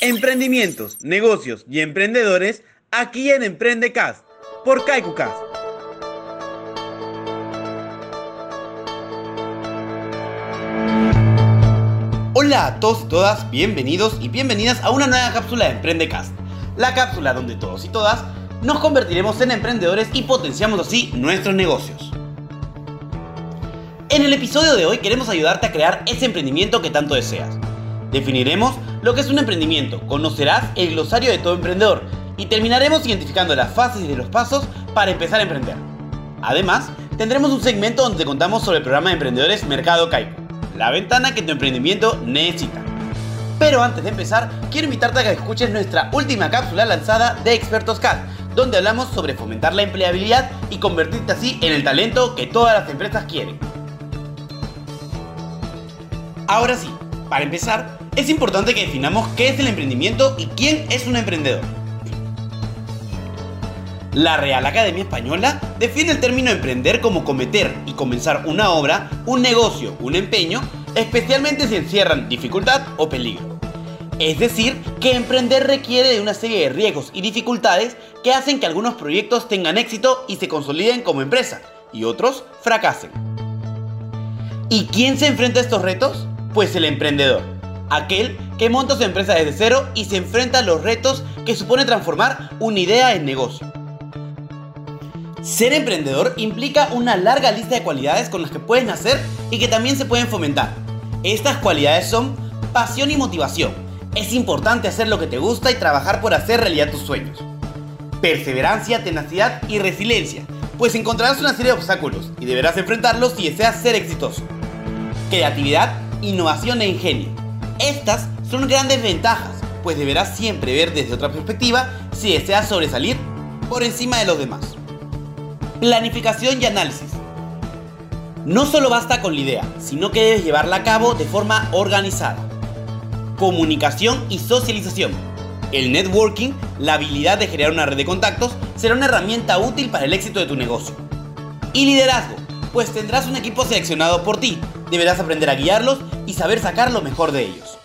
Emprendimientos, negocios y emprendedores aquí en Emprendecast por KaikuCast. Hola a todos y todas, bienvenidos y bienvenidas a una nueva cápsula de Emprendecast. La cápsula donde todos y todas nos convertiremos en emprendedores y potenciamos así nuestros negocios. En el episodio de hoy queremos ayudarte a crear ese emprendimiento que tanto deseas. Definiremos lo que es un emprendimiento, conocerás el glosario de todo emprendedor y terminaremos identificando las fases y los pasos para empezar a emprender. Además, tendremos un segmento donde te contamos sobre el programa de emprendedores Mercado Caico, la ventana que tu emprendimiento necesita. Pero antes de empezar, quiero invitarte a que escuches nuestra última cápsula lanzada de Expertos CAD, donde hablamos sobre fomentar la empleabilidad y convertirte así en el talento que todas las empresas quieren. Ahora sí, para empezar, es importante que definamos qué es el emprendimiento y quién es un emprendedor. La Real Academia Española define el término emprender como cometer y comenzar una obra, un negocio, un empeño, especialmente si encierran dificultad o peligro. Es decir, que emprender requiere de una serie de riesgos y dificultades que hacen que algunos proyectos tengan éxito y se consoliden como empresa, y otros fracasen. ¿Y quién se enfrenta a estos retos? Pues el emprendedor, aquel que monta su empresa desde cero y se enfrenta a los retos que supone transformar una idea en negocio. Ser emprendedor implica una larga lista de cualidades con las que puedes nacer y que también se pueden fomentar. Estas cualidades son pasión y motivación. Es importante hacer lo que te gusta y trabajar por hacer realidad tus sueños. Perseverancia, tenacidad y resiliencia, pues encontrarás una serie de obstáculos y deberás enfrentarlos si deseas ser exitoso. Creatividad innovación e ingenio. Estas son grandes ventajas, pues deberás siempre ver desde otra perspectiva si deseas sobresalir por encima de los demás. Planificación y análisis. No solo basta con la idea, sino que debes llevarla a cabo de forma organizada. Comunicación y socialización. El networking, la habilidad de crear una red de contactos, será una herramienta útil para el éxito de tu negocio. Y liderazgo, pues tendrás un equipo seleccionado por ti, deberás aprender a guiarlos y saber sacar lo mejor de ellos.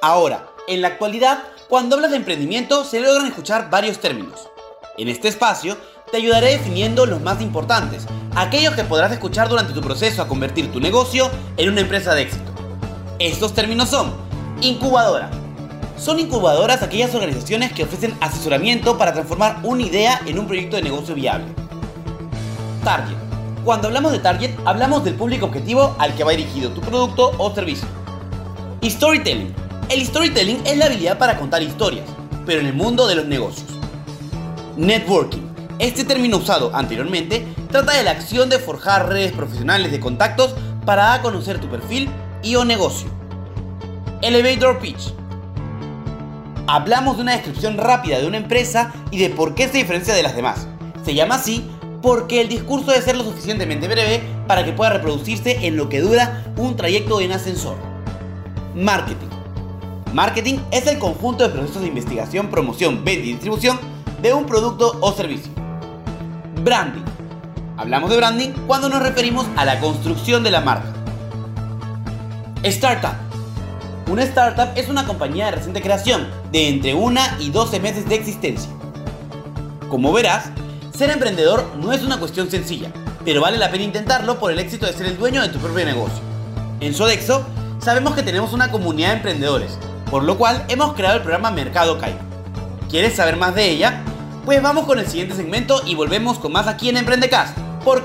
Ahora, en la actualidad, cuando hablas de emprendimiento se logran escuchar varios términos. En este espacio te ayudaré definiendo los más importantes, aquellos que podrás escuchar durante tu proceso a convertir tu negocio en una empresa de éxito. Estos términos son incubadora. Son incubadoras aquellas organizaciones que ofrecen asesoramiento para transformar una idea en un proyecto de negocio viable. Target cuando hablamos de target, hablamos del público objetivo al que va dirigido tu producto o servicio. storytelling. El storytelling es la habilidad para contar historias, pero en el mundo de los negocios. Networking. Este término usado anteriormente trata de la acción de forjar redes profesionales de contactos para dar a conocer tu perfil y o negocio. Elevator Pitch. Hablamos de una descripción rápida de una empresa y de por qué se diferencia de las demás. Se llama así porque el discurso debe ser lo suficientemente breve para que pueda reproducirse en lo que dura un trayecto en ascensor. Marketing. Marketing es el conjunto de procesos de investigación, promoción, venta y distribución de un producto o servicio. Branding. Hablamos de branding cuando nos referimos a la construcción de la marca. Startup. Una startup es una compañía de reciente creación, de entre 1 y 12 meses de existencia. Como verás, ser emprendedor no es una cuestión sencilla, pero vale la pena intentarlo por el éxito de ser el dueño de tu propio negocio. En Sodexo sabemos que tenemos una comunidad de emprendedores, por lo cual hemos creado el programa Mercado Kai. ¿Quieres saber más de ella? Pues vamos con el siguiente segmento y volvemos con más aquí en Emprendecast por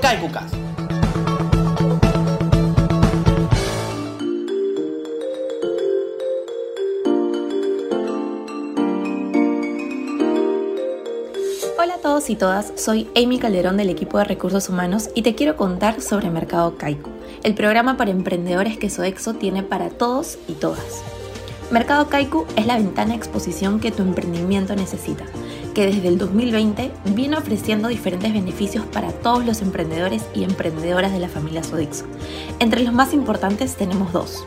KaikuCast. y todas, soy Amy Calderón del equipo de Recursos Humanos y te quiero contar sobre Mercado Kaiku, el programa para emprendedores que Sodexo tiene para todos y todas. Mercado Kaiku es la ventana exposición que tu emprendimiento necesita, que desde el 2020 viene ofreciendo diferentes beneficios para todos los emprendedores y emprendedoras de la familia Sodexo. Entre los más importantes tenemos dos.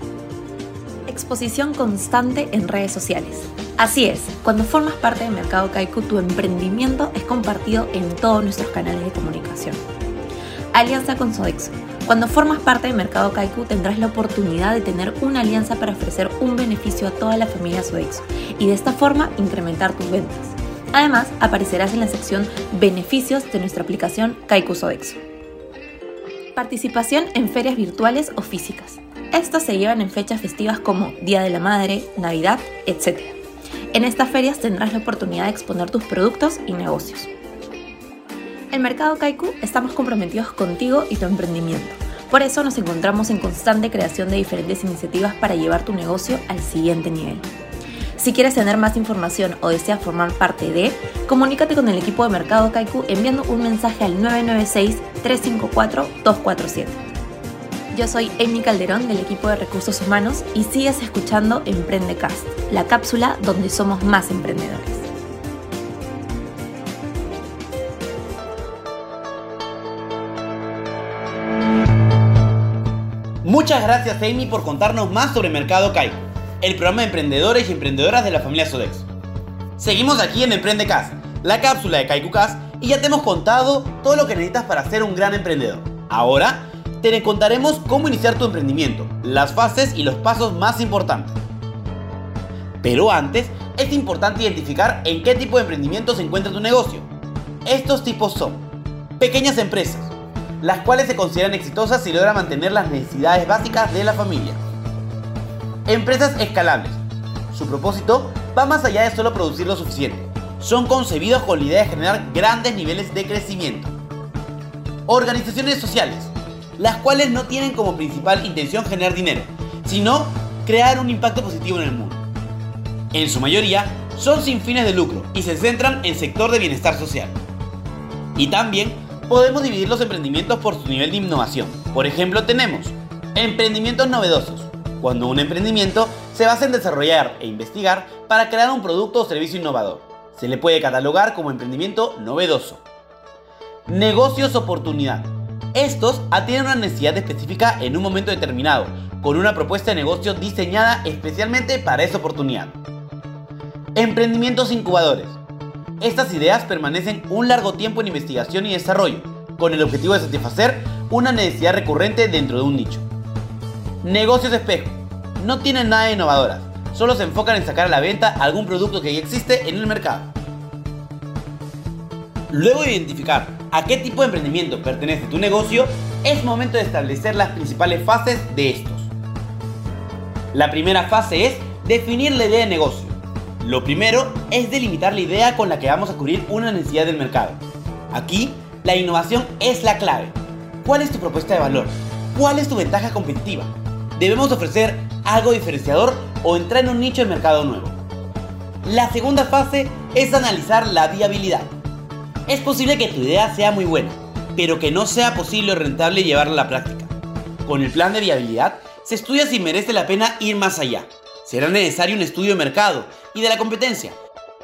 Exposición constante en redes sociales Así es, cuando formas parte del Mercado Kaiku, tu emprendimiento es compartido en todos nuestros canales de comunicación. Alianza con Sodexo. Cuando formas parte del mercado Kaiku tendrás la oportunidad de tener una alianza para ofrecer un beneficio a toda la familia Sodexo y de esta forma incrementar tus ventas. Además, aparecerás en la sección Beneficios de nuestra aplicación Kaiku Sodexo. Participación en ferias virtuales o físicas. Estas se llevan en fechas festivas como Día de la Madre, Navidad, etc. En estas ferias tendrás la oportunidad de exponer tus productos y negocios. El mercado Kaiku estamos comprometidos contigo y tu emprendimiento. Por eso nos encontramos en constante creación de diferentes iniciativas para llevar tu negocio al siguiente nivel. Si quieres tener más información o deseas formar parte de, comunícate con el equipo de Mercado Kaiku enviando un mensaje al 996-354-247. Yo soy Amy Calderón del equipo de Recursos Humanos y sigues escuchando Emprendecast, la cápsula donde somos más emprendedores. Muchas gracias Amy por contarnos más sobre Mercado Kaiku, el programa de emprendedores y emprendedoras de la familia Sodex. Seguimos aquí en Emprendecast, la cápsula de KaikuCast y ya te hemos contado todo lo que necesitas para ser un gran emprendedor. Ahora te contaremos cómo iniciar tu emprendimiento, las fases y los pasos más importantes. Pero antes, es importante identificar en qué tipo de emprendimiento se encuentra tu negocio. Estos tipos son pequeñas empresas, las cuales se consideran exitosas si logran mantener las necesidades básicas de la familia. Empresas escalables. Su propósito va más allá de solo producir lo suficiente. Son concebidos con la idea de generar grandes niveles de crecimiento. Organizaciones sociales las cuales no tienen como principal intención generar dinero, sino crear un impacto positivo en el mundo. En su mayoría, son sin fines de lucro y se centran en sector de bienestar social. Y también podemos dividir los emprendimientos por su nivel de innovación. Por ejemplo, tenemos emprendimientos novedosos, cuando un emprendimiento se basa en desarrollar e investigar para crear un producto o servicio innovador. Se le puede catalogar como emprendimiento novedoso. Negocios oportunidad estos atienden una necesidad específica en un momento determinado, con una propuesta de negocio diseñada especialmente para esa oportunidad. Emprendimientos incubadores. Estas ideas permanecen un largo tiempo en investigación y desarrollo, con el objetivo de satisfacer una necesidad recurrente dentro de un nicho. Negocios espejo. No tienen nada de innovadoras, solo se enfocan en sacar a la venta algún producto que ya existe en el mercado. Luego de identificar a qué tipo de emprendimiento pertenece tu negocio, es momento de establecer las principales fases de estos. La primera fase es definir la idea de negocio. Lo primero es delimitar la idea con la que vamos a cubrir una necesidad del mercado. Aquí, la innovación es la clave. ¿Cuál es tu propuesta de valor? ¿Cuál es tu ventaja competitiva? ¿Debemos ofrecer algo diferenciador o entrar en un nicho de mercado nuevo? La segunda fase es analizar la viabilidad. Es posible que tu idea sea muy buena, pero que no sea posible o rentable llevarla a la práctica. Con el plan de viabilidad, se estudia si merece la pena ir más allá. Será necesario un estudio de mercado y de la competencia,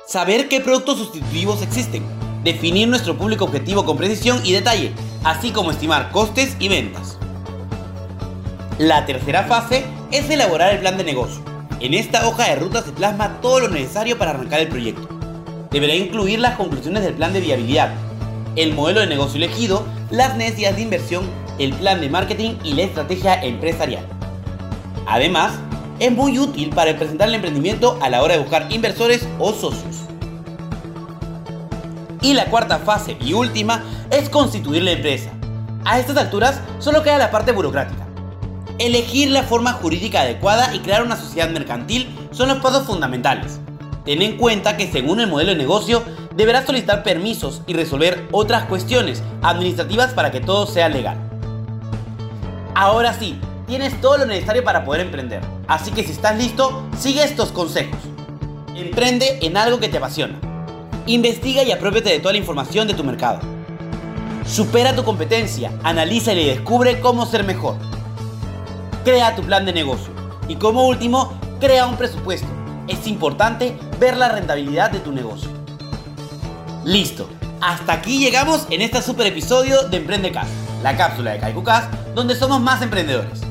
saber qué productos sustitutivos existen, definir nuestro público objetivo con precisión y detalle, así como estimar costes y ventas. La tercera fase es elaborar el plan de negocio. En esta hoja de ruta se plasma todo lo necesario para arrancar el proyecto deberá incluir las conclusiones del plan de viabilidad, el modelo de negocio elegido, las necesidades de inversión, el plan de marketing y la estrategia empresarial. Además, es muy útil para presentar el emprendimiento a la hora de buscar inversores o socios. Y la cuarta fase y última es constituir la empresa. A estas alturas solo queda la parte burocrática. Elegir la forma jurídica adecuada y crear una sociedad mercantil son los pasos fundamentales. Ten en cuenta que según el modelo de negocio deberás solicitar permisos y resolver otras cuestiones administrativas para que todo sea legal. Ahora sí, tienes todo lo necesario para poder emprender. Así que si estás listo, sigue estos consejos. Emprende en algo que te apasiona. Investiga y apropiate de toda la información de tu mercado. Supera tu competencia, analiza y descubre cómo ser mejor. Crea tu plan de negocio. Y como último, crea un presupuesto es importante ver la rentabilidad de tu negocio. Listo, hasta aquí llegamos en este super episodio de Emprendecast, la cápsula de KaikuCast donde somos más emprendedores.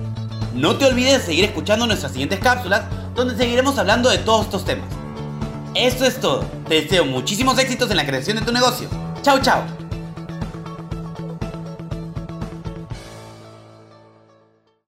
No te olvides de seguir escuchando nuestras siguientes cápsulas donde seguiremos hablando de todos estos temas. Esto es todo, te deseo muchísimos éxitos en la creación de tu negocio. Chao, chao.